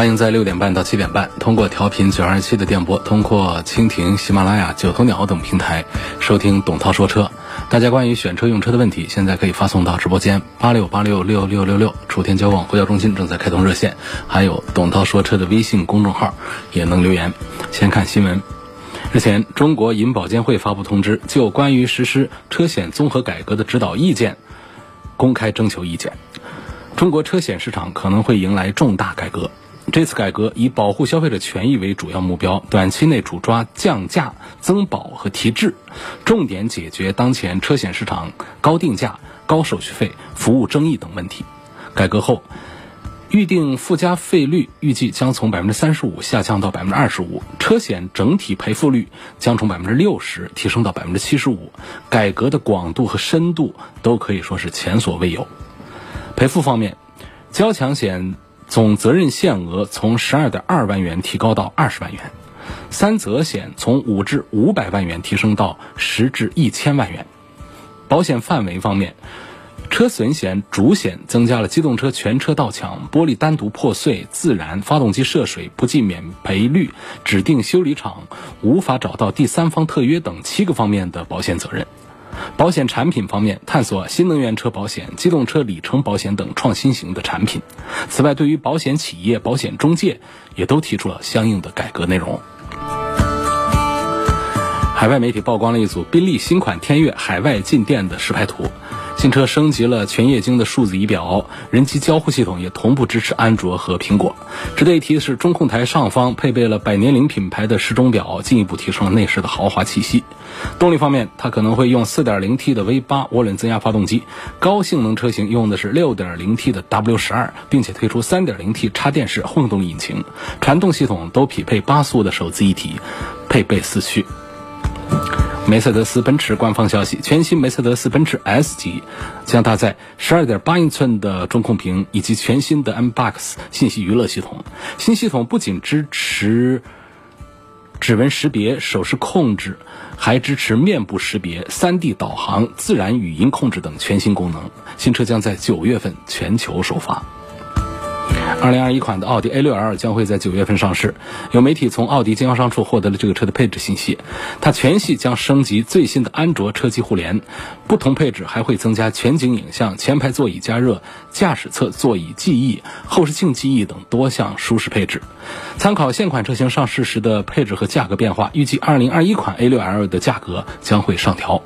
欢迎在六点半到七点半通过调频九二七的电波，通过蜻蜓、喜马拉雅、九头鸟等平台收听董涛说车。大家关于选车用车的问题，现在可以发送到直播间八六八六六六六六，楚天交广呼叫中心正在开通热线，还有董涛说车的微信公众号也能留言。先看新闻，日前，中国银保监会发布通知，就关于实施车险综合改革的指导意见公开征求意见。中国车险市场可能会迎来重大改革。这次改革以保护消费者权益为主要目标，短期内主抓降价、增保和提质，重点解决当前车险市场高定价、高手续费、服务争议等问题。改革后，预定附加费率预计将从百分之三十五下降到百分之二十五，车险整体赔付率将从百分之六十提升到百分之七十五。改革的广度和深度都可以说是前所未有。赔付方面，交强险总责任限额从十二点二万元提高到二十万元，三责险从五至五百万元提升到十至一千万元。保险范围方面，车损险主险增加了机动车全车盗抢、玻璃单独破碎、自燃、发动机涉水不计免赔率、指定修理厂无法找到第三方特约等七个方面的保险责任。保险产品方面，探索新能源车保险、机动车里程保险等创新型的产品。此外，对于保险企业、保险中介，也都提出了相应的改革内容。海外媒体曝光了一组宾利新款天越海外进店的实拍图。新车升级了全液晶的数字仪表，人机交互系统也同步支持安卓和苹果。值得一提的是，中控台上方配备了百年灵品牌的时钟表，进一步提升了内饰的豪华气息。动力方面，它可能会用 4.0T 的 V8 涡轮增压发动机，高性能车型用的是 6.0T 的 W12，并且推出 3.0T 插电式混动引擎，传动系统都匹配八速的手自一体，配备四驱。梅赛德斯奔驰官方消息：全新梅赛德斯奔驰 S 级将搭载12.8英寸的中控屏以及全新的 M Box 信息娱乐系统。新系统不仅支持指纹识别、手势控制，还支持面部识别、3D 导航、自然语音控制等全新功能。新车将在九月份全球首发。二零二一款的奥迪 A 六 L 将会在九月份上市。有媒体从奥迪经销商处获得了这个车的配置信息，它全系将升级最新的安卓车机互联，不同配置还会增加全景影像、前排座椅加热、驾驶侧座椅记忆、后视镜记忆等多项舒适配置。参考现款车型上市时的配置和价格变化，预计二零二一款 A 六 L 的价格将会上调。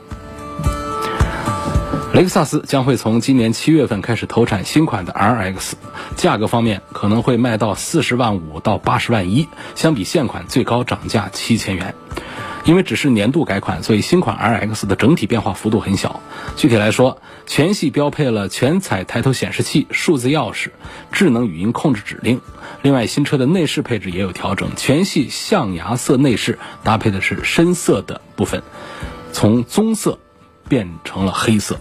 雷克萨斯将会从今年七月份开始投产新款的 RX，价格方面可能会卖到四十万五到八十万一，相比现款最高涨价七千元。因为只是年度改款，所以新款 RX 的整体变化幅度很小。具体来说，全系标配了全彩抬头显示器、数字钥匙、智能语音控制指令。另外，新车的内饰配置也有调整，全系象牙色内饰搭配的是深色的部分，从棕色变成了黑色。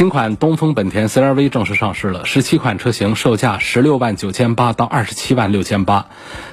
新款东风本田 CR-V 正式上市了，十七款车型售价十六万九千八到二十七万六千八。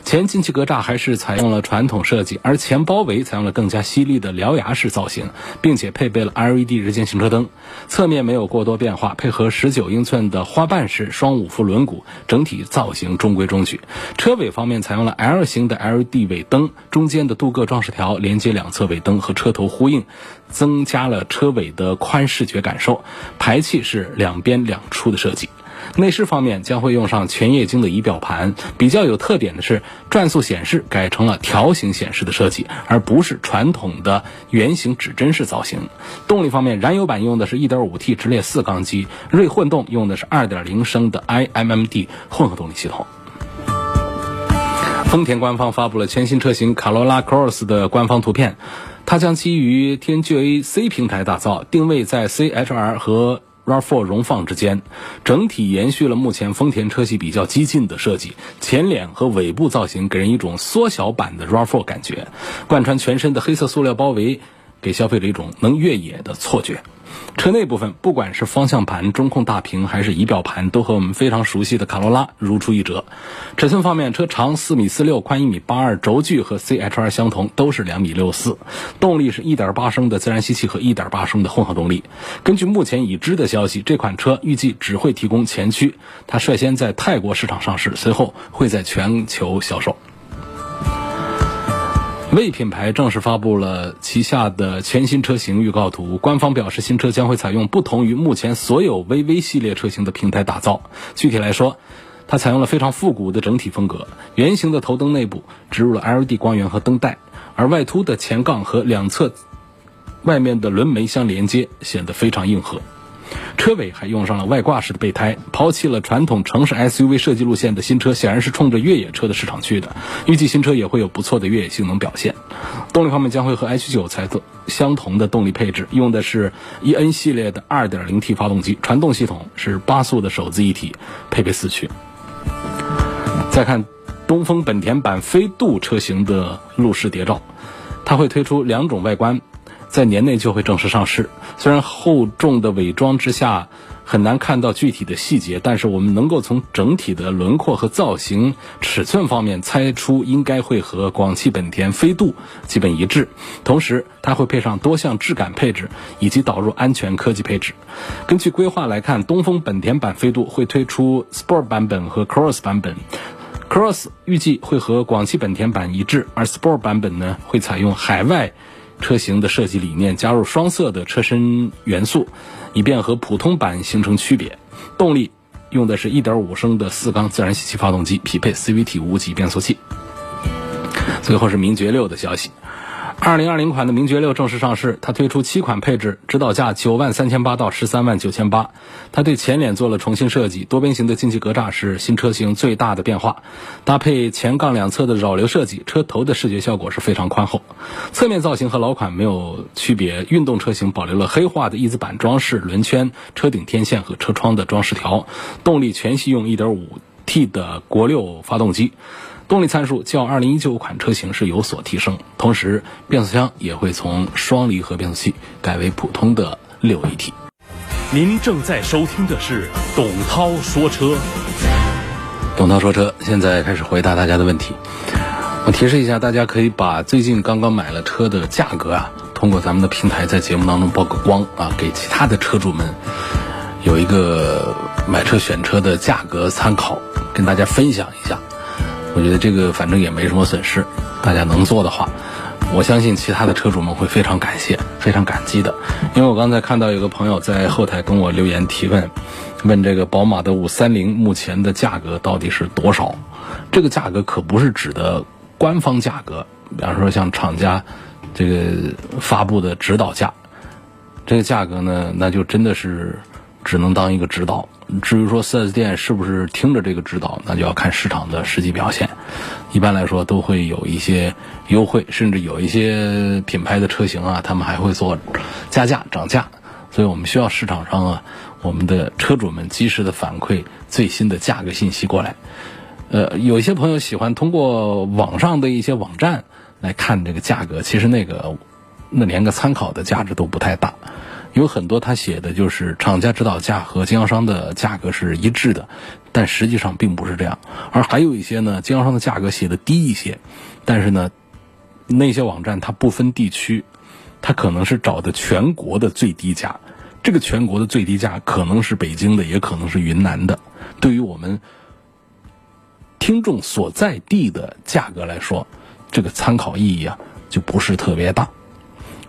前进气格栅还是采用了传统设计，而前包围采用了更加犀利的獠牙式造型，并且配备了 LED 日间行车灯。侧面没有过多变化，配合十九英寸的花瓣式双五辐轮毂，整体造型中规中矩。车尾方面采用了 L 型的 LED 尾灯，中间的镀铬装饰条连接两侧尾灯和车头呼应，增加了车尾的宽视觉感受。排气是两边两出的设计，内饰方面将会用上全液晶的仪表盘，比较有特点的是转速显示改成了条形显示的设计，而不是传统的圆形指针式造型。动力方面，燃油版用的是一点五 T 直列四缸机，锐混动用的是二点零升的 iMMD 混合动力系统。丰田官方发布了全新车型卡罗拉 Cross 的官方图片。它将基于天 G A C 平台打造，定位在 C H R 和 RAV4 荣放之间，整体延续了目前丰田车系比较激进的设计，前脸和尾部造型给人一种缩小版的 RAV4 感觉，贯穿全身的黑色塑料包围，给消费者一种能越野的错觉。车内部分，不管是方向盘、中控大屏还是仪表盘，都和我们非常熟悉的卡罗拉如出一辙。尺寸方面，车长四米四六，宽一米八二，轴距和 CHR 相同，都是两米六四。动力是一点八升的自然吸气和一点八升的混合动力。根据目前已知的消息，这款车预计只会提供前驱，它率先在泰国市场上市，随后会在全球销售。魏品牌正式发布了旗下的全新车型预告图。官方表示，新车将会采用不同于目前所有 VV 系列车型的平台打造。具体来说，它采用了非常复古的整体风格，圆形的头灯内部植入了 LED 光源和灯带，而外凸的前杠和两侧外面的轮眉相连接，显得非常硬核。车尾还用上了外挂式的备胎，抛弃了传统城市 SUV 设计路线的新车，显然是冲着越野车的市场去的。预计新车也会有不错的越野性能表现。动力方面将会和 H9 采用相同的动力配置，用的是 eN 系列的 2.0T 发动机，传动系统是八速的手自一体，配备四驱。再看东风本田版飞度车型的路试谍照，它会推出两种外观。在年内就会正式上市。虽然厚重的伪装之下很难看到具体的细节，但是我们能够从整体的轮廓和造型、尺寸方面猜出，应该会和广汽本田飞度基本一致。同时，它会配上多项质感配置以及导入安全科技配置。根据规划来看，东风本田版飞度会推出 Sport 版本和 Cross 版本。Cross 预计会和广汽本田版一致，而 Sport 版本呢会采用海外。车型的设计理念加入双色的车身元素，以便和普通版形成区别。动力用的是一点五升的四缸自然吸气发动机，匹配 CVT 无级变速器。最后是名爵六的消息。二零二零款的名爵六正式上市，它推出七款配置，指导价九万三千八到十三万九千八。它对前脸做了重新设计，多边形的进气格栅是新车型最大的变化，搭配前杠两侧的扰流设计，车头的视觉效果是非常宽厚。侧面造型和老款没有区别，运动车型保留了黑化的翼子板装饰、轮圈、车顶天线和车窗的装饰条。动力全系用一点五 T 的国六发动机。动力参数较2019款车型是有所提升，同时变速箱也会从双离合变速器改为普通的六 AT。您正在收听的是董涛说车。董涛说车现在开始回答大家的问题。我提示一下，大家可以把最近刚刚买了车的价格啊，通过咱们的平台在节目当中曝个光啊，给其他的车主们有一个买车选车的价格参考，跟大家分享一下。我觉得这个反正也没什么损失，大家能做的话，我相信其他的车主们会非常感谢、非常感激的。因为我刚才看到有个朋友在后台跟我留言提问，问这个宝马的五三零目前的价格到底是多少？这个价格可不是指的官方价格，比方说像厂家这个发布的指导价，这个价格呢，那就真的是只能当一个指导。至于说 4S 店是不是听着这个指导，那就要看市场的实际表现。一般来说都会有一些优惠，甚至有一些品牌的车型啊，他们还会做加价涨价。所以我们需要市场上啊，我们的车主们及时的反馈最新的价格信息过来。呃，有一些朋友喜欢通过网上的一些网站来看这个价格，其实那个那连个参考的价值都不太大。有很多他写的就是厂家指导价和经销商的价格是一致的，但实际上并不是这样。而还有一些呢，经销商的价格写的低一些，但是呢，那些网站它不分地区，它可能是找的全国的最低价。这个全国的最低价可能是北京的，也可能是云南的。对于我们听众所在地的价格来说，这个参考意义啊就不是特别大。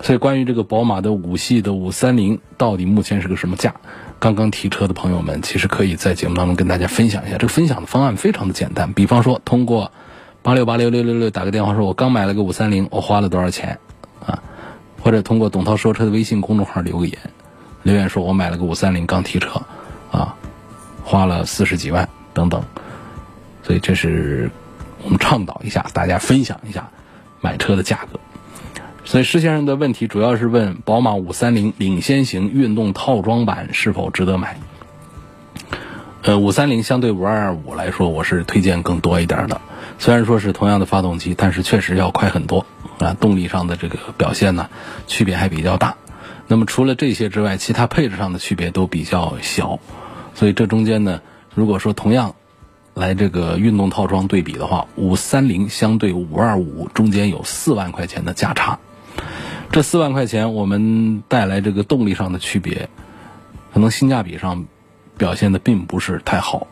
所以，关于这个宝马的五系的五三零到底目前是个什么价？刚刚提车的朋友们，其实可以在节目当中跟大家分享一下。这个分享的方案非常的简单，比方说通过八六八六六六六打个电话说，我刚买了个五三零，我花了多少钱啊？或者通过董涛说车的微信公众号留个言，留言说我买了个五三零刚提车啊，花了四十几万等等。所以这是我们倡导一下，大家分享一下买车的价格。所以施先生的问题主要是问宝马五三零领先型运动套装版是否值得买。呃，五三零相对五二五来说，我是推荐更多一点的。虽然说是同样的发动机，但是确实要快很多啊，动力上的这个表现呢，区别还比较大。那么除了这些之外，其他配置上的区别都比较小，所以这中间呢，如果说同样来这个运动套装对比的话，五三零相对五二五中间有四万块钱的价差，这四万块钱我们带来这个动力上的区别，可能性价比上表现的并不是太好。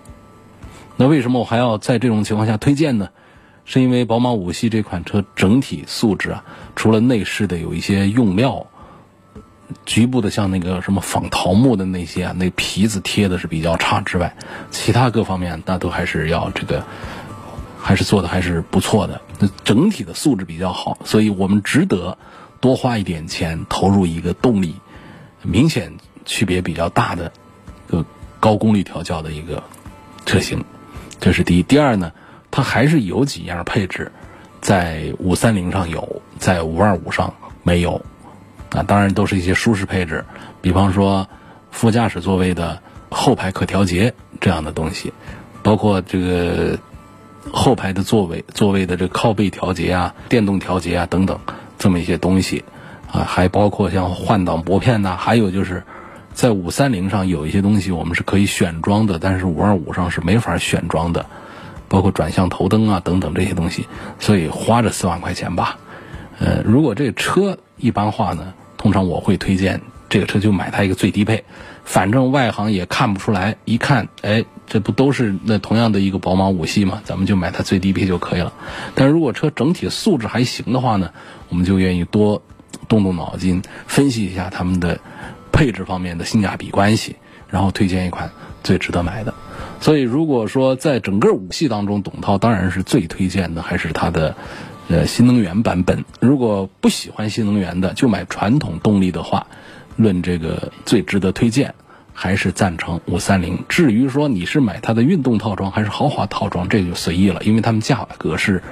那为什么我还要在这种情况下推荐呢？是因为宝马五系这款车整体素质啊，除了内饰的有一些用料，局部的像那个什么仿桃木的那些啊，那皮子贴的是比较差之外，其他各方面那都还是要这个，还是做的还是不错的。那整体的素质比较好，所以我们值得多花一点钱投入一个动力明显区别比较大的个高功率调教的一个车型。这是第一，第二呢，它还是有几样配置，在五三零上有，在五二五上没有，啊，当然都是一些舒适配置，比方说副驾驶座位的后排可调节这样的东西，包括这个后排的座位座位的这靠背调节啊、电动调节啊等等这么一些东西，啊，还包括像换挡拨片呐，还有就是。在五三零上有一些东西我们是可以选装的，但是五二五上是没法选装的，包括转向头灯啊等等这些东西，所以花这四万块钱吧。呃，如果这车一般化呢，通常我会推荐这个车就买它一个最低配，反正外行也看不出来，一看，哎，这不都是那同样的一个宝马五系吗？咱们就买它最低配就可以了。但如果车整体素质还行的话呢，我们就愿意多动动脑筋，分析一下他们的。配置方面的性价比关系，然后推荐一款最值得买的。所以，如果说在整个五系当中，董涛当然是最推荐的，还是它的呃新能源版本。如果不喜欢新能源的，就买传统动力的话，论这个最值得推荐，还是赞成五三零。至于说你是买它的运动套装还是豪华套装，这就随意了，因为它们价格是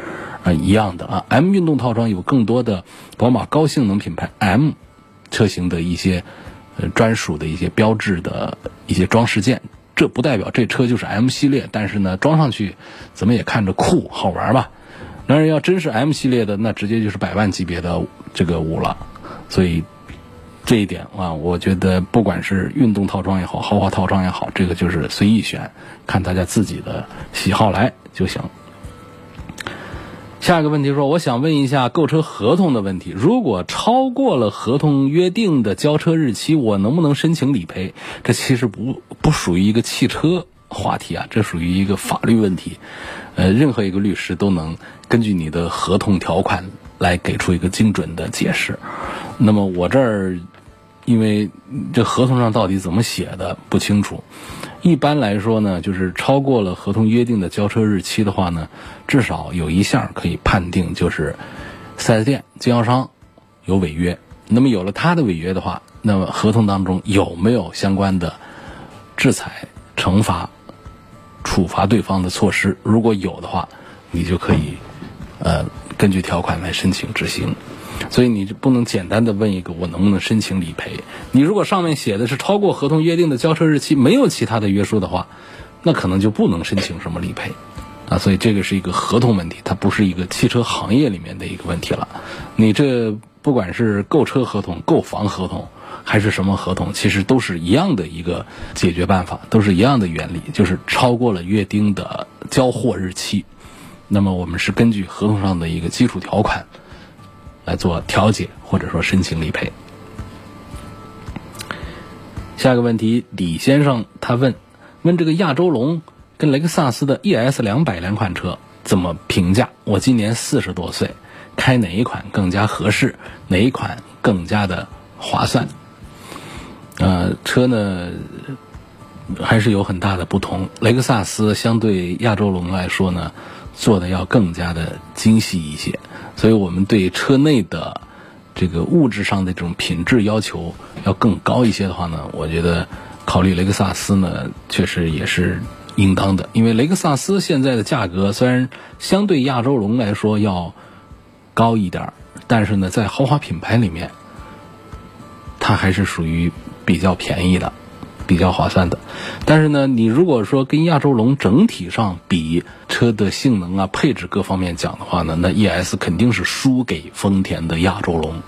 呃一样的啊。M 运动套装有更多的宝马高性能品牌 M 车型的一些。呃，专属的一些标志的一些装饰件，这不代表这车就是 M 系列，但是呢，装上去怎么也看着酷好玩吧？当然，要真是 M 系列的，那直接就是百万级别的这个五了。所以这一点啊，我觉得不管是运动套装也好，豪华套装也好，这个就是随意选，看大家自己的喜好来就行。下一个问题说，我想问一下购车合同的问题。如果超过了合同约定的交车日期，我能不能申请理赔？这其实不不属于一个汽车话题啊，这属于一个法律问题。呃，任何一个律师都能根据你的合同条款来给出一个精准的解释。那么我这儿，因为这合同上到底怎么写的不清楚。一般来说呢，就是超过了合同约定的交车日期的话呢，至少有一项可以判定，就是四 S 店经销商有违约。那么有了他的违约的话，那么合同当中有没有相关的制裁、惩罚、处罚对方的措施？如果有的话，你就可以呃根据条款来申请执行。所以你就不能简单的问一个我能不能申请理赔？你如果上面写的是超过合同约定的交车日期，没有其他的约束的话，那可能就不能申请什么理赔，啊，所以这个是一个合同问题，它不是一个汽车行业里面的一个问题了。你这不管是购车合同、购房合同还是什么合同，其实都是一样的一个解决办法，都是一样的原理，就是超过了约定的交货日期，那么我们是根据合同上的一个基础条款。来做调解或者说申请理赔。下一个问题，李先生他问问这个亚洲龙跟雷克萨斯的 ES 两百两款车怎么评价？我今年四十多岁，开哪一款更加合适？哪一款更加的划算？呃，车呢还是有很大的不同。雷克萨斯相对亚洲龙来说呢，做的要更加的精细一些。所以我们对车内的这个物质上的这种品质要求要更高一些的话呢，我觉得考虑雷克萨斯呢，确实也是应当的。因为雷克萨斯现在的价格虽然相对亚洲龙来说要高一点，但是呢，在豪华品牌里面，它还是属于比较便宜的。比较划算的，但是呢，你如果说跟亚洲龙整体上比车的性能啊、配置各方面讲的话呢，那 ES 肯定是输给丰田的亚洲龙。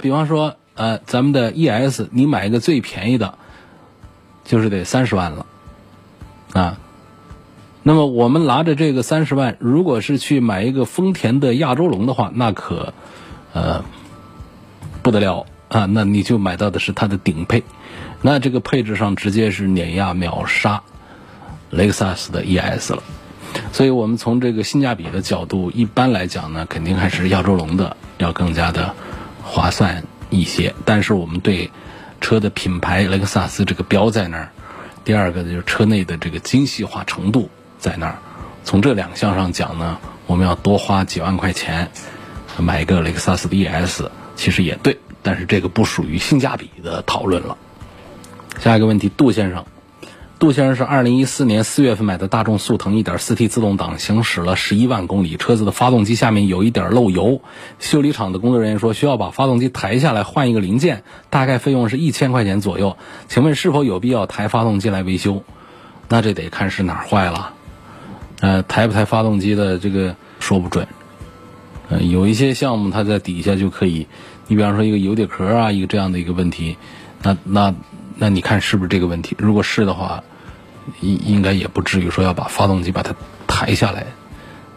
比方说，呃，咱们的 ES，你买一个最便宜的，就是得三十万了，啊，那么我们拿着这个三十万，如果是去买一个丰田的亚洲龙的话，那可，呃，不得了啊，那你就买到的是它的顶配。那这个配置上直接是碾压秒杀雷克萨斯的 ES 了，所以我们从这个性价比的角度，一般来讲呢，肯定还是亚洲龙的要更加的划算一些。但是我们对车的品牌雷克萨斯这个标在那儿，第二个就是车内的这个精细化程度在那儿。从这两项上讲呢，我们要多花几万块钱买一个雷克萨斯的 ES，其实也对，但是这个不属于性价比的讨论了。下一个问题，杜先生，杜先生是二零一四年四月份买的大众速腾一点四 T 自动挡，行驶了十一万公里，车子的发动机下面有一点漏油，修理厂的工作人员说需要把发动机抬下来换一个零件，大概费用是一千块钱左右，请问是否有必要抬发动机来维修？那这得看是哪坏了，呃，抬不抬发动机的这个说不准，呃，有一些项目它在底下就可以，你比方说一个油底壳啊，一个这样的一个问题，那那。那你看是不是这个问题？如果是的话，应应该也不至于说要把发动机把它抬下来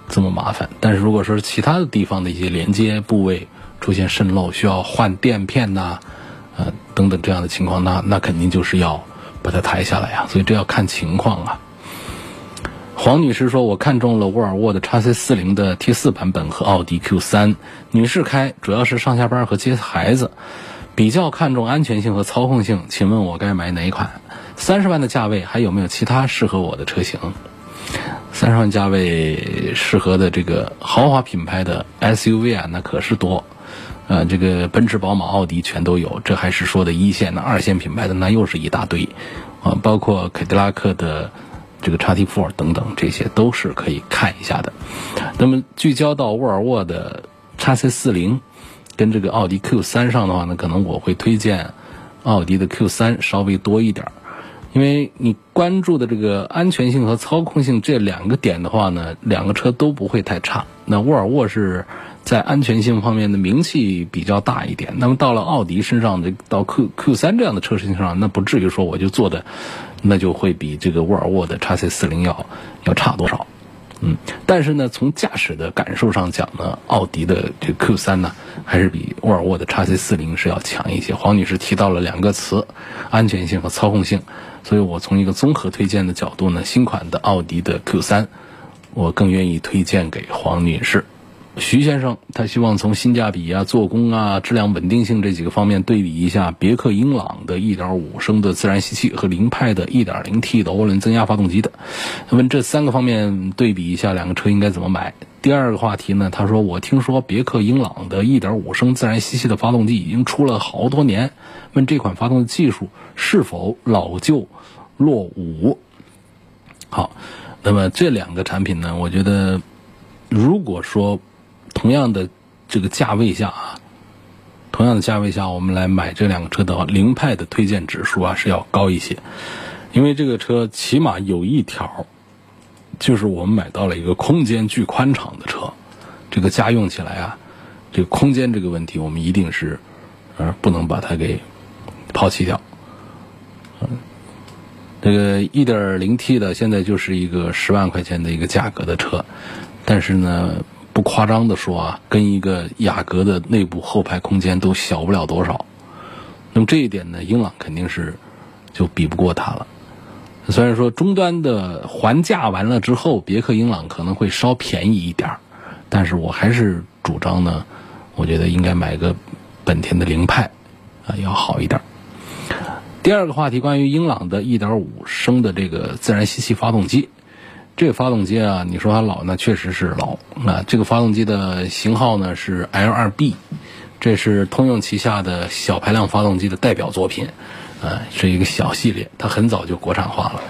这么麻烦。但是如果说其他的地方的一些连接部位出现渗漏，需要换垫片呐，呃等等这样的情况，那那肯定就是要把它抬下来呀。所以这要看情况啊。黄女士说：“我看中了沃尔沃的 x C 四零的 T 四版本和奥迪 Q 三，女士开主要是上下班和接孩子。”比较看重安全性和操控性，请问我该买哪一款？三十万的价位还有没有其他适合我的车型？三十万价位适合的这个豪华品牌的 SUV 啊，那可是多。呃，这个奔驰、宝马、奥迪全都有，这还是说的一线的，二线品牌的那又是一大堆啊，包括凯迪拉克的这个叉 t for 等等，这些都是可以看一下的。那么聚焦到沃尔沃的叉 C 四零。跟这个奥迪 Q 三上的话呢，可能我会推荐奥迪的 Q 三稍微多一点儿，因为你关注的这个安全性和操控性这两个点的话呢，两个车都不会太差。那沃尔沃是在安全性方面的名气比较大一点，那么到了奥迪身上的到 Q Q 三这样的车身上，那不至于说我就做的那就会比这个沃尔沃的 x C 四零要要差多少。嗯，但是呢，从驾驶的感受上讲呢，奥迪的这 Q 三呢，还是比沃尔沃的 x C 四零是要强一些。黄女士提到了两个词，安全性和操控性，所以我从一个综合推荐的角度呢，新款的奥迪的 Q 三，我更愿意推荐给黄女士。徐先生，他希望从性价比啊、做工啊、质量稳定性这几个方面对比一下别克英朗的1.5升的自然吸气和凌派的 1.0T 的涡轮增压发动机的。问这三个方面对比一下，两个车应该怎么买？第二个话题呢？他说我听说别克英朗的1.5升自然吸气的发动机已经出了好多年，问这款发动机技术是否老旧落伍？好，那么这两个产品呢？我觉得如果说同样的这个价位下啊，同样的价位下，我们来买这两个车的话，凌派的推荐指数啊是要高一些，因为这个车起码有一条，就是我们买到了一个空间巨宽敞的车，这个家用起来啊，这个空间这个问题，我们一定是呃不能把它给抛弃掉。嗯，这个一点零 T 的现在就是一个十万块钱的一个价格的车，但是呢。不夸张的说啊，跟一个雅阁的内部后排空间都小不了多少。那么这一点呢，英朗肯定是就比不过它了。虽然说终端的还价完了之后，别克英朗可能会稍便宜一点儿，但是我还是主张呢，我觉得应该买个本田的凌派啊要好一点。第二个话题，关于英朗的1.5升的这个自然吸气发动机。这个发动机啊，你说它老呢，确实是老。啊，这个发动机的型号呢是 L2B，这是通用旗下的小排量发动机的代表作品，呃，是一个小系列，它很早就国产化了。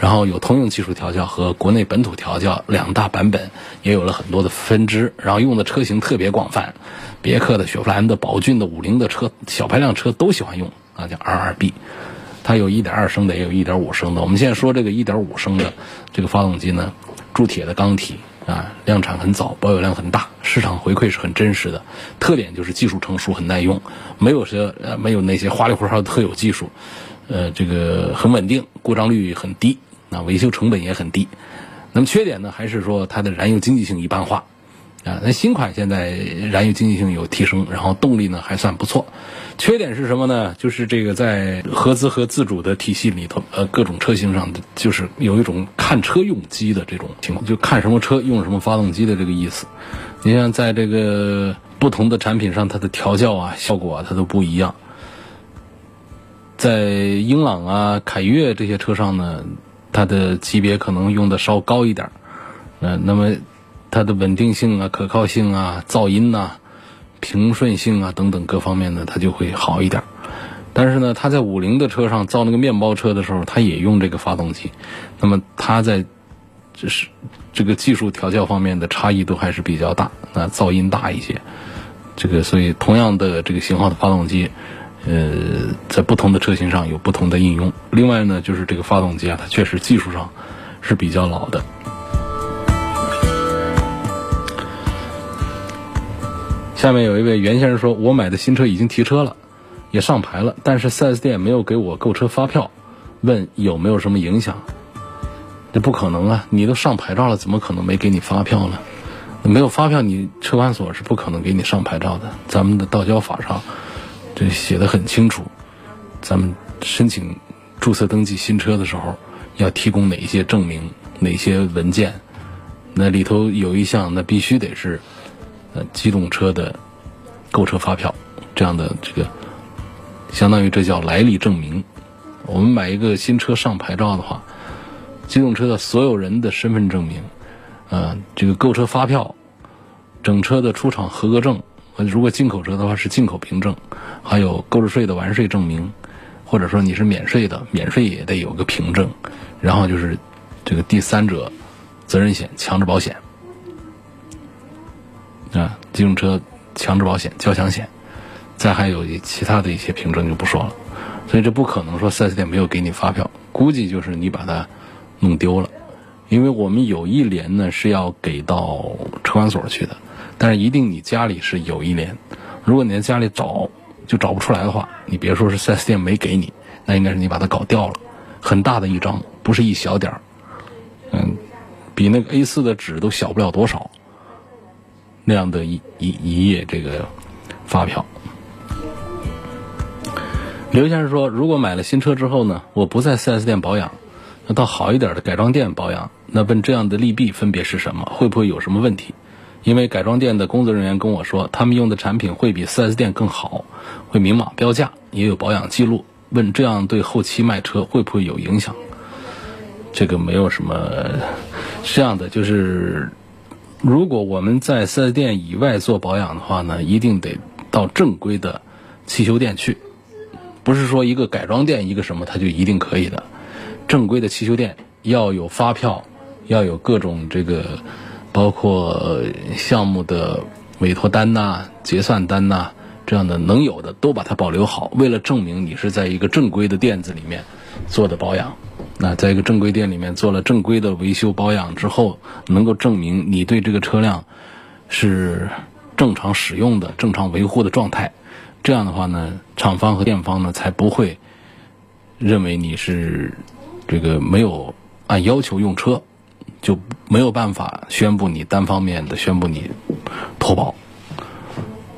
然后有通用技术调教和国内本土调教两大版本，也有了很多的分支，然后用的车型特别广泛，别克的、雪佛兰的、宝骏的、五菱的车，小排量车都喜欢用啊，叫 R2B。它有1.2升的，也有1.5升的。我们现在说这个1.5升的这个发动机呢，铸铁的缸体啊，量产很早，保有量很大，市场回馈是很真实的。特点就是技术成熟，很耐用，没有些呃没有那些花里胡哨的特有技术，呃，这个很稳定，故障率很低。那维修成本也很低，那么缺点呢，还是说它的燃油经济性一般化，啊，那新款现在燃油经济性有提升，然后动力呢还算不错。缺点是什么呢？就是这个在合资和自主的体系里头，呃，各种车型上的就是有一种看车用机的这种情况，就看什么车用什么发动机的这个意思。你像在这个不同的产品上，它的调教啊、效果啊，它都不一样。在英朗啊、凯越这些车上呢。它的级别可能用的稍高一点儿，嗯，那么它的稳定性啊、可靠性啊、噪音呐、平顺性啊等等各方面呢，它就会好一点。但是呢，它在五菱的车上造那个面包车的时候，它也用这个发动机，那么它在就是这个技术调教方面的差异都还是比较大，那噪音大一些。这个所以同样的这个型号的发动机。呃，在不同的车型上有不同的应用。另外呢，就是这个发动机啊，它确实技术上是比较老的。下面有一位袁先生说：“我买的新车已经提车了，也上牌了，但是 4S 店没有给我购车发票，问有没有什么影响？这不可能啊！你都上牌照了，怎么可能没给你发票呢？没有发票，你车管所是不可能给你上牌照的。咱们的道交法上。”这写的很清楚，咱们申请注册登记新车的时候，要提供哪些证明、哪些文件？那里头有一项，那必须得是呃机动车的购车发票这样的这个，相当于这叫来历证明。我们买一个新车上牌照的话，机动车的所有人的身份证明，呃，这个购车发票、整车的出厂合格证。如果进口车的话是进口凭证，还有购置税的完税证明，或者说你是免税的，免税也得有个凭证，然后就是这个第三者责任险、强制保险啊，机动车强制保险、交强险，再还有其他的一些凭证就不说了。所以这不可能说四 S 店没有给你发票，估计就是你把它弄丢了，因为我们有一联呢是要给到车管所去的。但是一定你家里是有一联，如果你在家里找就找不出来的话，你别说是 4S 店没给你，那应该是你把它搞掉了，很大的一张，不是一小点儿，嗯，比那个 A4 的纸都小不了多少，那样的一一一页这个发票。刘先生说，如果买了新车之后呢，我不在 4S 店保养，那到好一点的改装店保养，那问这样的利弊分别是什么？会不会有什么问题？因为改装店的工作人员跟我说，他们用的产品会比 4S 店更好，会明码标价，也有保养记录。问这样对后期卖车会不会有影响？这个没有什么，这样的就是，如果我们在 4S 店以外做保养的话呢，一定得到正规的汽修店去，不是说一个改装店一个什么它就一定可以的。正规的汽修店要有发票，要有各种这个。包括项目的委托单呐、结算单呐，这样的能有的都把它保留好。为了证明你是在一个正规的店子里面做的保养，那在一个正规店里面做了正规的维修保养之后，能够证明你对这个车辆是正常使用的、正常维护的状态。这样的话呢，厂方和店方呢才不会认为你是这个没有按要求用车。就没有办法宣布你单方面的宣布你脱保，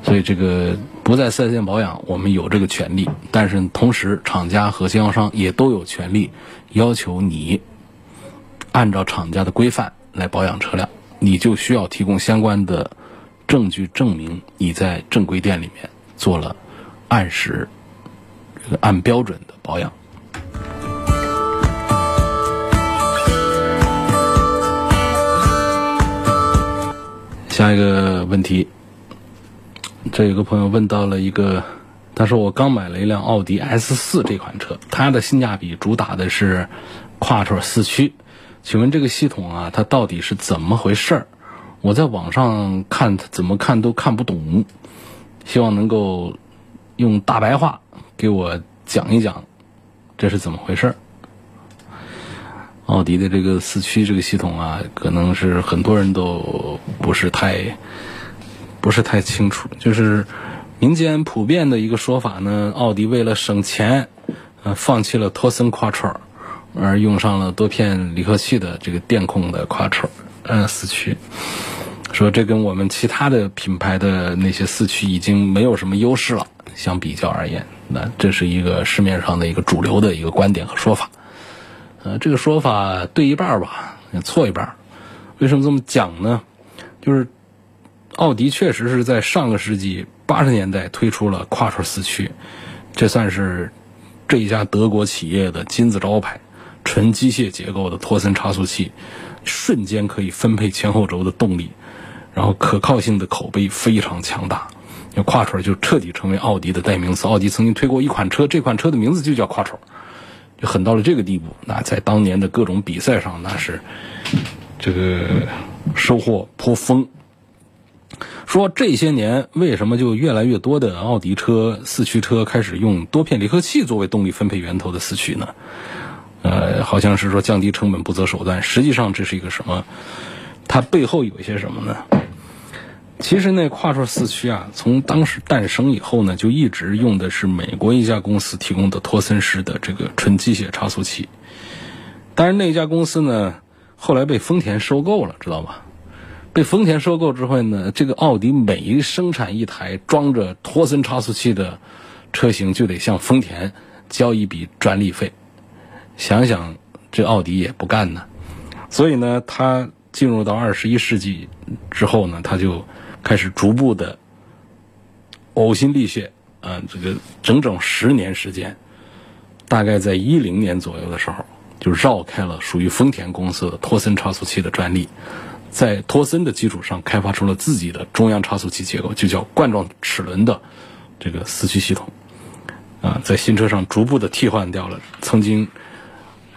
所以这个不在四 S 店保养，我们有这个权利，但是同时厂家和经销商也都有权利要求你按照厂家的规范来保养车辆，你就需要提供相关的证据证明你在正规店里面做了按时、按标准的保养。下一个问题，这有个朋友问到了一个，他说我刚买了一辆奥迪 S 四这款车，它的性价比主打的是 quattro 四驱。请问这个系统啊，它到底是怎么回事儿？我在网上看，怎么看都看不懂，希望能够用大白话给我讲一讲，这是怎么回事儿。奥迪的这个四驱这个系统啊，可能是很多人都不是太不是太清楚。就是民间普遍的一个说法呢，奥迪为了省钱，呃，放弃了托森 quattro，而用上了多片离合器的这个电控的 quattro。嗯，四驱，说这跟我们其他的品牌的那些四驱已经没有什么优势了。相比较而言，那这是一个市面上的一个主流的一个观点和说法。呃，这个说法对一半吧，错一半。为什么这么讲呢？就是奥迪确实是在上个世纪八十年代推出了跨车四驱，这算是这一家德国企业的金字招牌，纯机械结构的托森差速器。瞬间可以分配前后轴的动力，然后可靠性的口碑非常强大，那 quattro 就彻底成为奥迪的代名词。奥迪曾经推过一款车，这款车的名字就叫 quattro，就狠到了这个地步。那在当年的各种比赛上，那是这个收获颇丰。说这些年为什么就越来越多的奥迪车四驱车开始用多片离合器作为动力分配源头的四驱呢？呃，好像是说降低成本不择手段，实际上这是一个什么？它背后有一些什么呢？其实那跨出四驱啊，从当时诞生以后呢，就一直用的是美国一家公司提供的托森式的这个纯机械差速器。但是那家公司呢，后来被丰田收购了，知道吧？被丰田收购之后呢，这个奥迪每一生产一台装着托森差速器的车型，就得向丰田交一笔专利费。想想，这奥迪也不干呢，所以呢，他进入到二十一世纪之后呢，他就开始逐步的呕心沥血，啊，这个整整十年时间，大概在一零年左右的时候，就绕开了属于丰田公司的托森差速器的专利，在托森的基础上开发出了自己的中央差速器结构，就叫冠状齿轮的这个四驱系统，啊，在新车上逐步的替换掉了曾经。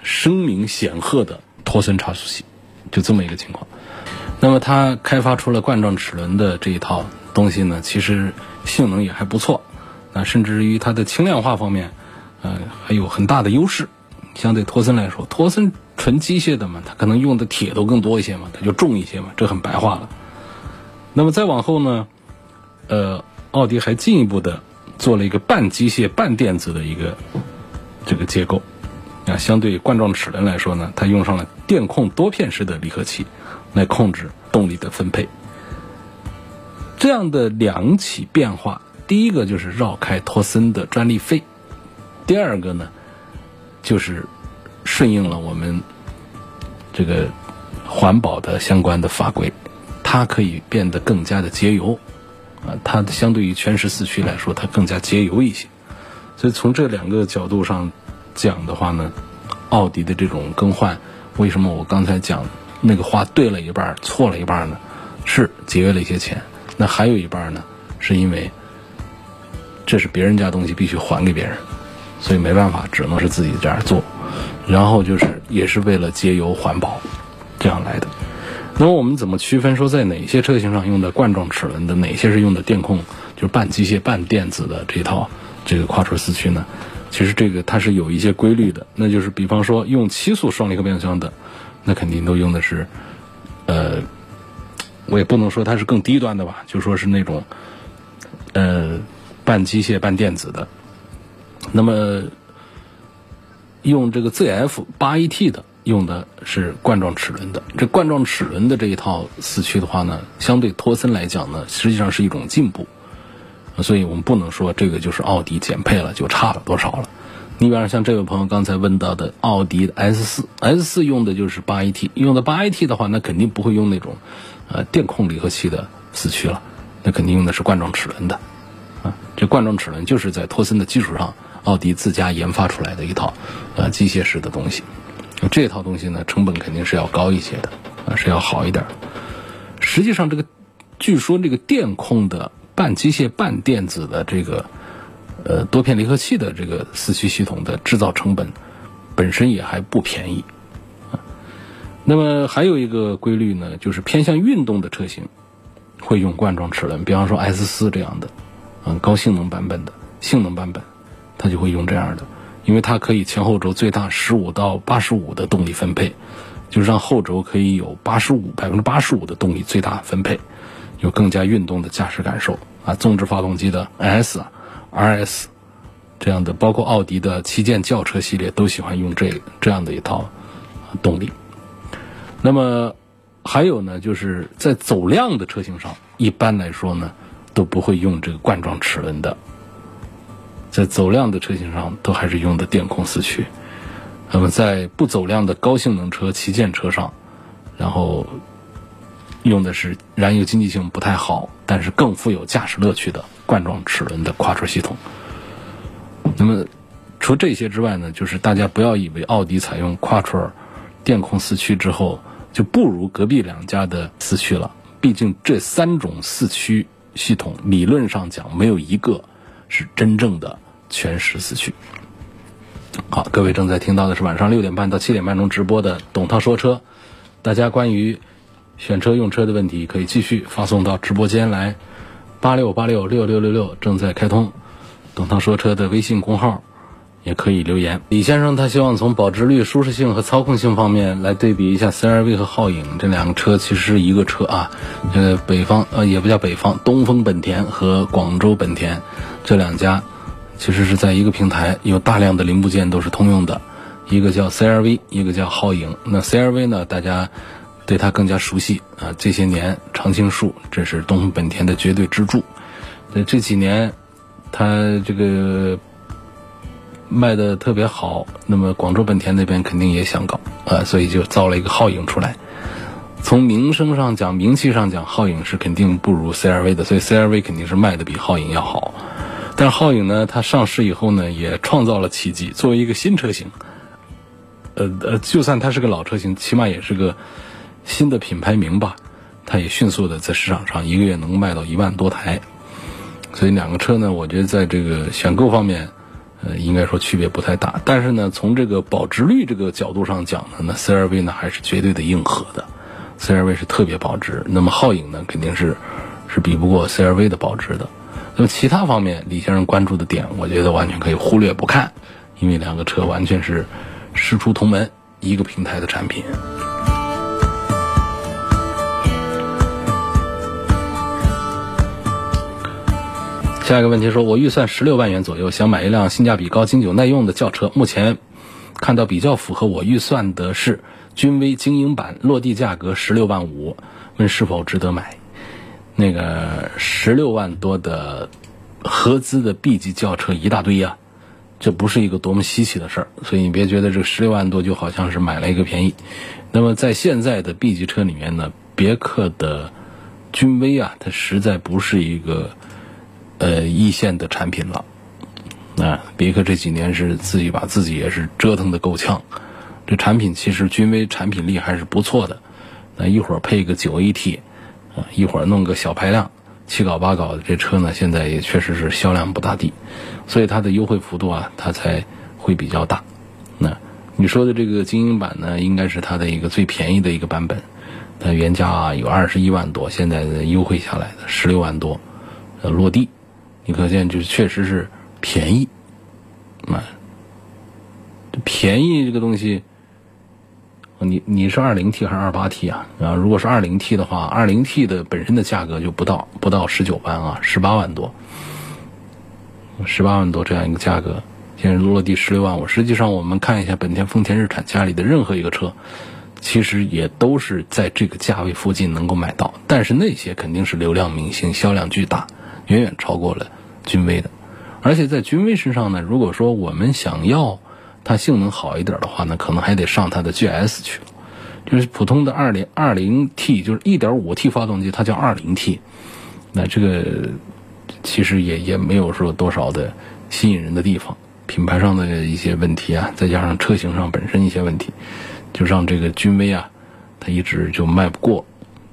声名显赫的托森差速器，就这么一个情况。那么它开发出了冠状齿轮的这一套东西呢，其实性能也还不错，啊，甚至于它的轻量化方面，呃，还有很大的优势。相对托森来说，托森纯机械的嘛，它可能用的铁都更多一些嘛，它就重一些嘛，这很白话了。那么再往后呢，呃，奥迪还进一步的做了一个半机械半电子的一个这个结构。啊，相对冠状齿轮来说呢，它用上了电控多片式的离合器来控制动力的分配。这样的两起变化，第一个就是绕开托森的专利费，第二个呢，就是顺应了我们这个环保的相关的法规，它可以变得更加的节油。啊，它相对于全时四驱来说，它更加节油一些。所以从这两个角度上。讲的话呢，奥迪的这种更换，为什么我刚才讲那个话对了一半，错了一半呢？是节约了一些钱，那还有一半呢，是因为这是别人家东西，必须还给别人，所以没办法，只能是自己这样做。然后就是也是为了节油环保这样来的。那么我们怎么区分说在哪些车型上用的冠状齿轮的，哪些是用的电控，就是半机械半电子的这套这个跨车四驱呢？其实这个它是有一些规律的，那就是比方说用七速双离合变速箱的，那肯定都用的是，呃，我也不能说它是更低端的吧，就说是那种，呃，半机械半电子的。那么用这个 ZF 八 AT 的，用的是冠状齿轮的。这冠状齿轮的这一套四驱的话呢，相对托森来讲呢，实际上是一种进步。所以我们不能说这个就是奥迪减配了就差了多少了。你比方像这位朋友刚才问到的奥迪 S 四，S 四用的就是八 AT，用的八 AT 的话，那肯定不会用那种呃电控离合器的四驱了，那肯定用的是冠状齿轮的。啊，这冠状齿轮就是在托森的基础上，奥迪自家研发出来的一套呃机械式的东西。这套东西呢，成本肯定是要高一些的，啊是要好一点。实际上这个，据说这个电控的。半机械半电子的这个，呃，多片离合器的这个四驱系统的制造成本，本身也还不便宜那么还有一个规律呢，就是偏向运动的车型会用冠状齿轮，比方说 S 四这样的，嗯，高性能版本的性能版本，它就会用这样的，因为它可以前后轴最大十五到八十五的动力分配，就是让后轴可以有八十五百分之八十五的动力最大分配，有更加运动的驾驶感受啊。纵置发动机的 S、RS。这样的，包括奥迪的旗舰轿车系列都喜欢用这这样的一套动力。那么还有呢，就是在走量的车型上，一般来说呢都不会用这个冠状齿轮的。在走量的车型上，都还是用的电控四驱。那么在不走量的高性能车、旗舰车上，然后用的是燃油经济性不太好，但是更富有驾驶乐趣的冠状齿轮的跨车系统。那么，除这些之外呢，就是大家不要以为奥迪采用 Quattro 电控四驱之后就不如隔壁两家的四驱了。毕竟这三种四驱系统理论上讲没有一个是真正的全时四驱。好，各位正在听到的是晚上六点半到七点半钟直播的董涛说车。大家关于选车用车的问题可以继续发送到直播间来，八六八六六六六六正在开通。董涛说车的微信公号也可以留言。李先生他希望从保值率、舒适性和操控性方面来对比一下 CR-V 和皓影这两个车，其实是一个车啊。这个北方呃也不叫北方，东风本田和广州本田这两家其实是在一个平台，有大量的零部件都是通用的。一个叫 CR-V，一个叫皓影。那 CR-V 呢，大家对它更加熟悉啊。这些年常青树这是东风本田的绝对支柱。那这几年。它这个卖的特别好，那么广州本田那边肯定也想搞啊，所以就造了一个皓影出来。从名声上讲，名气上讲，皓影是肯定不如 CRV 的，所以 CRV 肯定是卖的比皓影要好。但是皓影呢，它上市以后呢，也创造了奇迹。作为一个新车型，呃呃，就算它是个老车型，起码也是个新的品牌名吧，它也迅速的在市场上一个月能卖到一万多台。所以两个车呢，我觉得在这个选购方面，呃，应该说区别不太大。但是呢，从这个保值率这个角度上讲呢，那 CRV 呢还是绝对的硬核的，CRV 是特别保值。那么皓影呢，肯定是是比不过 CRV 的保值的。那么其他方面，李先生关注的点，我觉得完全可以忽略不看，因为两个车完全是师出同门，一个平台的产品。下一个问题说，我预算十六万元左右，想买一辆性价比高、经久耐用的轿车。目前看到比较符合我预算的是君威精英版，落地价格十六万五，问是否值得买？那个十六万多的合资的 B 级轿车一大堆呀，这不是一个多么稀奇的事儿，所以你别觉得这十六万多就好像是买了一个便宜。那么在现在的 B 级车里面呢，别克的君威啊，它实在不是一个。呃，一线的产品了，啊，别克这几年是自己把自己也是折腾的够呛，这产品其实君威产品力还是不错的，那一会儿配个九 AT，啊，一会儿弄个小排量，七搞八搞的这车呢，现在也确实是销量不大地，所以它的优惠幅度啊，它才会比较大。那你说的这个精英版呢，应该是它的一个最便宜的一个版本，它原价啊有二十一万多，现在优惠下来的十六万多，呃，落地。你可见，就确实是便宜，啊，便宜这个东西，你你是二零 T 还是二八 T 啊？啊，如果是二零 T 的话，二零 T 的本身的价格就不到不到十九万啊，十八万多，十八万多这样一个价格，现在落地十六万五。实际上，我们看一下本田、丰田、日产家里的任何一个车，其实也都是在这个价位附近能够买到，但是那些肯定是流量明星，销量巨大。远远超过了君威的，而且在君威身上呢，如果说我们想要它性能好一点的话呢，可能还得上它的 GS 去。就是普通的二零二零 T，就是一点五 T 发动机，它叫二零 T，那这个其实也也没有说多少的吸引人的地方，品牌上的一些问题啊，再加上车型上本身一些问题，就让这个君威啊，它一直就卖不过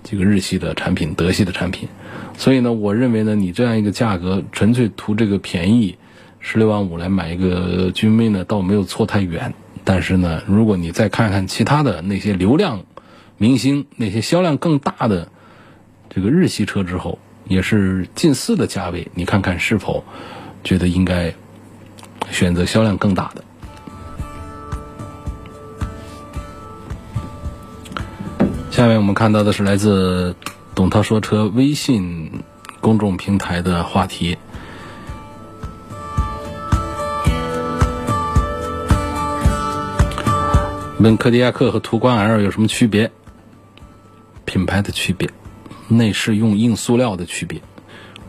这个日系的产品、德系的产品。所以呢，我认为呢，你这样一个价格，纯粹图这个便宜，十六万五来买一个君威呢，倒没有错太远。但是呢，如果你再看看其他的那些流量明星那些销量更大的这个日系车之后，也是近似的价位，你看看是否觉得应该选择销量更大的。下面我们看到的是来自董涛说车微信公众平台的话题。问柯迪亚克和途观 L 有什么区别？品牌的区别，内饰用硬塑料的区别，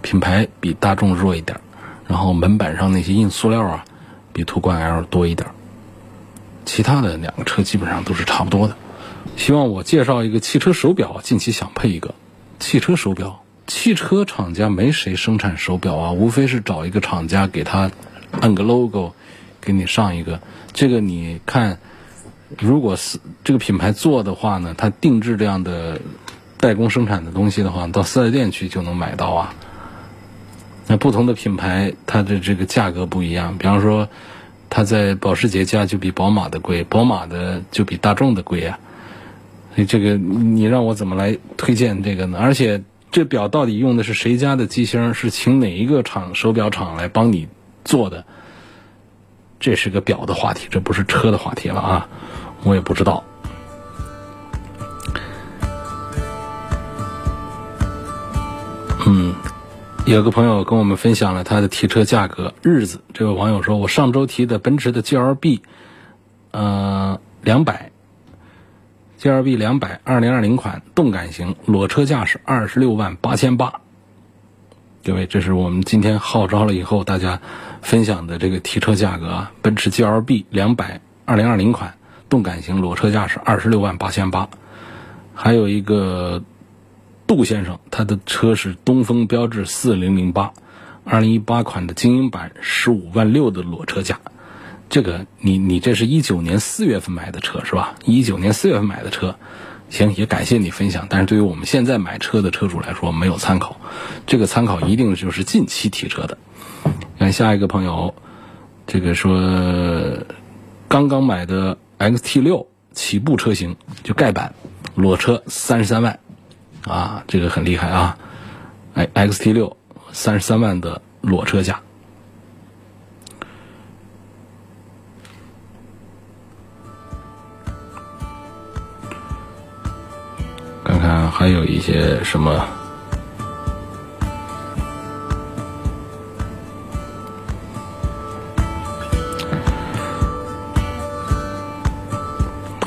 品牌比大众弱一点，然后门板上那些硬塑料啊，比途观 L 多一点，其他的两个车基本上都是差不多的。希望我介绍一个汽车手表，近期想配一个汽车手表。汽车厂家没谁生产手表啊，无非是找一个厂家给他按个 logo，给你上一个。这个你看，如果是这个品牌做的话呢，它定制这样的代工生产的东西的话，到四 S 店去就能买到啊。那不同的品牌，它的这个价格不一样。比方说，它在保时捷家就比宝马的贵，宝马的就比大众的贵啊。所以这个你让我怎么来推荐这个呢？而且这表到底用的是谁家的机芯？是请哪一个厂手表厂来帮你做的？这是个表的话题，这不是车的话题了啊！我也不知道。嗯，有个朋友跟我们分享了他的提车价格日子。这位网友说：“我上周提的奔驰的 GLB，呃，两百。” G L B 两百二零二零款动感型裸车价是二十六万八千八，各位，这是我们今天号召了以后大家分享的这个提车价格啊。奔驰 G L B 两百二零二零款动感型裸车价是二十六万八千八，还有一个杜先生，他的车是东风标致四零零八二零一八款的精英版十五万六的裸车价。这个你你这是一九年四月份买的车是吧？一九年四月份买的车，行也感谢你分享。但是对于我们现在买车的车主来说没有参考，这个参考一定就是近期提车的。看下一个朋友，这个说刚刚买的 XT 六起步车型就盖板裸车三十三万啊，这个很厉害啊！哎，XT 六三十三万的裸车价。看看还有一些什么？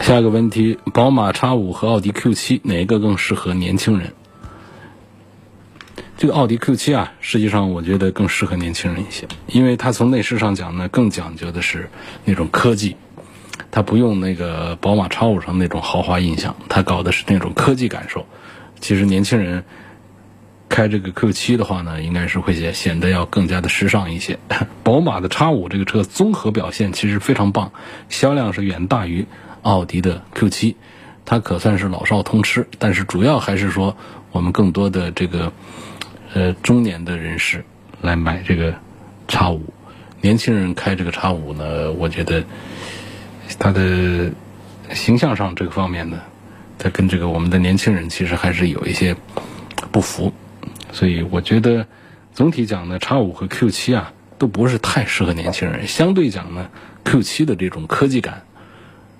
下一个问题：宝马 X 五和奥迪 Q 七哪一个更适合年轻人？这个奥迪 Q 七啊，实际上我觉得更适合年轻人一些，因为它从内饰上讲呢，更讲究的是那种科技。它不用那个宝马 X 五上那种豪华印象，它搞的是那种科技感受。其实年轻人开这个 Q 七的话呢，应该是会显显得要更加的时尚一些。宝马的 X 五这个车综合表现其实非常棒，销量是远大于奥迪的 Q 七，它可算是老少通吃。但是主要还是说我们更多的这个呃中年的人士来买这个 X 五，年轻人开这个 X 五呢，我觉得。它的形象上这个方面呢，它跟这个我们的年轻人其实还是有一些不符，所以我觉得总体讲呢，叉五和 Q 七啊都不是太适合年轻人。相对讲呢，Q 七的这种科技感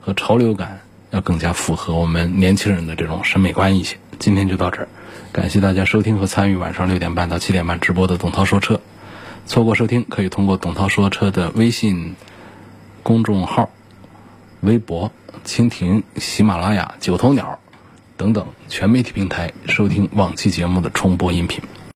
和潮流感要更加符合我们年轻人的这种审美观一些。今天就到这儿，感谢大家收听和参与晚上六点半到七点半直播的董涛说车。错过收听可以通过董涛说车的微信公众号。微博、蜻蜓、喜马拉雅、九头鸟等等全媒体平台收听往期节目的重播音频。